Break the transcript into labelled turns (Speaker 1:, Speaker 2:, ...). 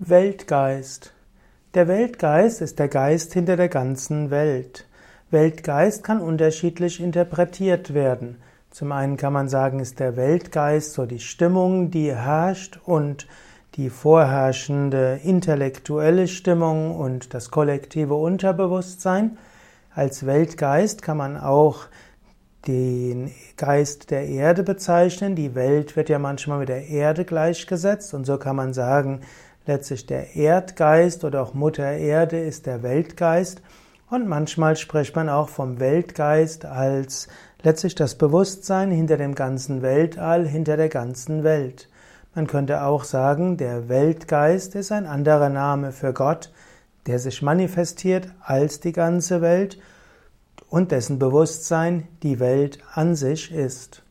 Speaker 1: Weltgeist. Der Weltgeist ist der Geist hinter der ganzen Welt. Weltgeist kann unterschiedlich interpretiert werden. Zum einen kann man sagen, ist der Weltgeist so die Stimmung, die herrscht und die vorherrschende intellektuelle Stimmung und das kollektive Unterbewusstsein. Als Weltgeist kann man auch den Geist der Erde bezeichnen. Die Welt wird ja manchmal mit der Erde gleichgesetzt und so kann man sagen, Letztlich der Erdgeist oder auch Mutter Erde ist der Weltgeist und manchmal spricht man auch vom Weltgeist als letztlich das Bewusstsein hinter dem ganzen Weltall, hinter der ganzen Welt. Man könnte auch sagen, der Weltgeist ist ein anderer Name für Gott, der sich manifestiert als die ganze Welt und dessen Bewusstsein die Welt an sich ist.